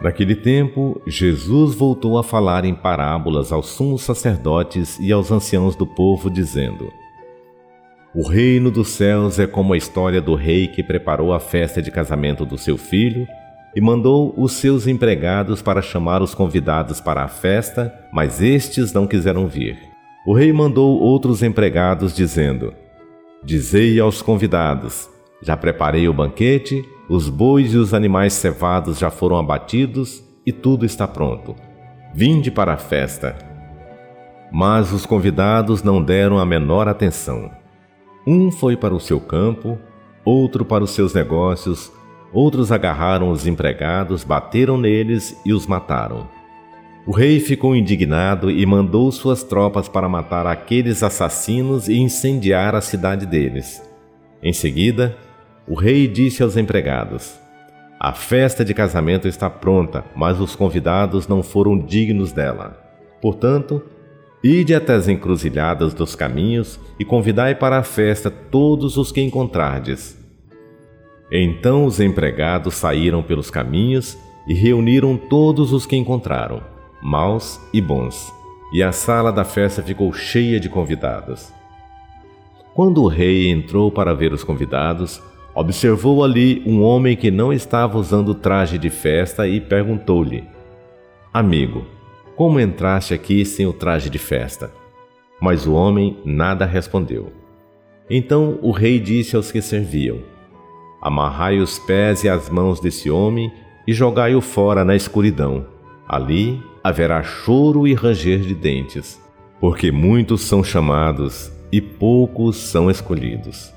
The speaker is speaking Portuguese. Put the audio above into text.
Naquele tempo, Jesus voltou a falar em parábolas aos sumos sacerdotes e aos anciãos do povo, dizendo: O reino dos céus é como a história do rei que preparou a festa de casamento do seu filho e mandou os seus empregados para chamar os convidados para a festa, mas estes não quiseram vir. O rei mandou outros empregados, dizendo: Dizei aos convidados: Já preparei o banquete os bois e os animais cevados já foram abatidos e tudo está pronto. Vinde para a festa. Mas os convidados não deram a menor atenção. Um foi para o seu campo, outro para os seus negócios, outros agarraram os empregados, bateram neles e os mataram. O rei ficou indignado e mandou suas tropas para matar aqueles assassinos e incendiar a cidade deles. Em seguida, o rei disse aos empregados: A festa de casamento está pronta, mas os convidados não foram dignos dela. Portanto, ide até as encruzilhadas dos caminhos e convidai para a festa todos os que encontrardes. Então os empregados saíram pelos caminhos e reuniram todos os que encontraram, maus e bons, e a sala da festa ficou cheia de convidados. Quando o rei entrou para ver os convidados, Observou ali um homem que não estava usando traje de festa e perguntou-lhe: Amigo, como entraste aqui sem o traje de festa? Mas o homem nada respondeu. Então o rei disse aos que serviam: Amarrai os pés e as mãos desse homem e jogai-o fora na escuridão. Ali haverá choro e ranger de dentes, porque muitos são chamados e poucos são escolhidos.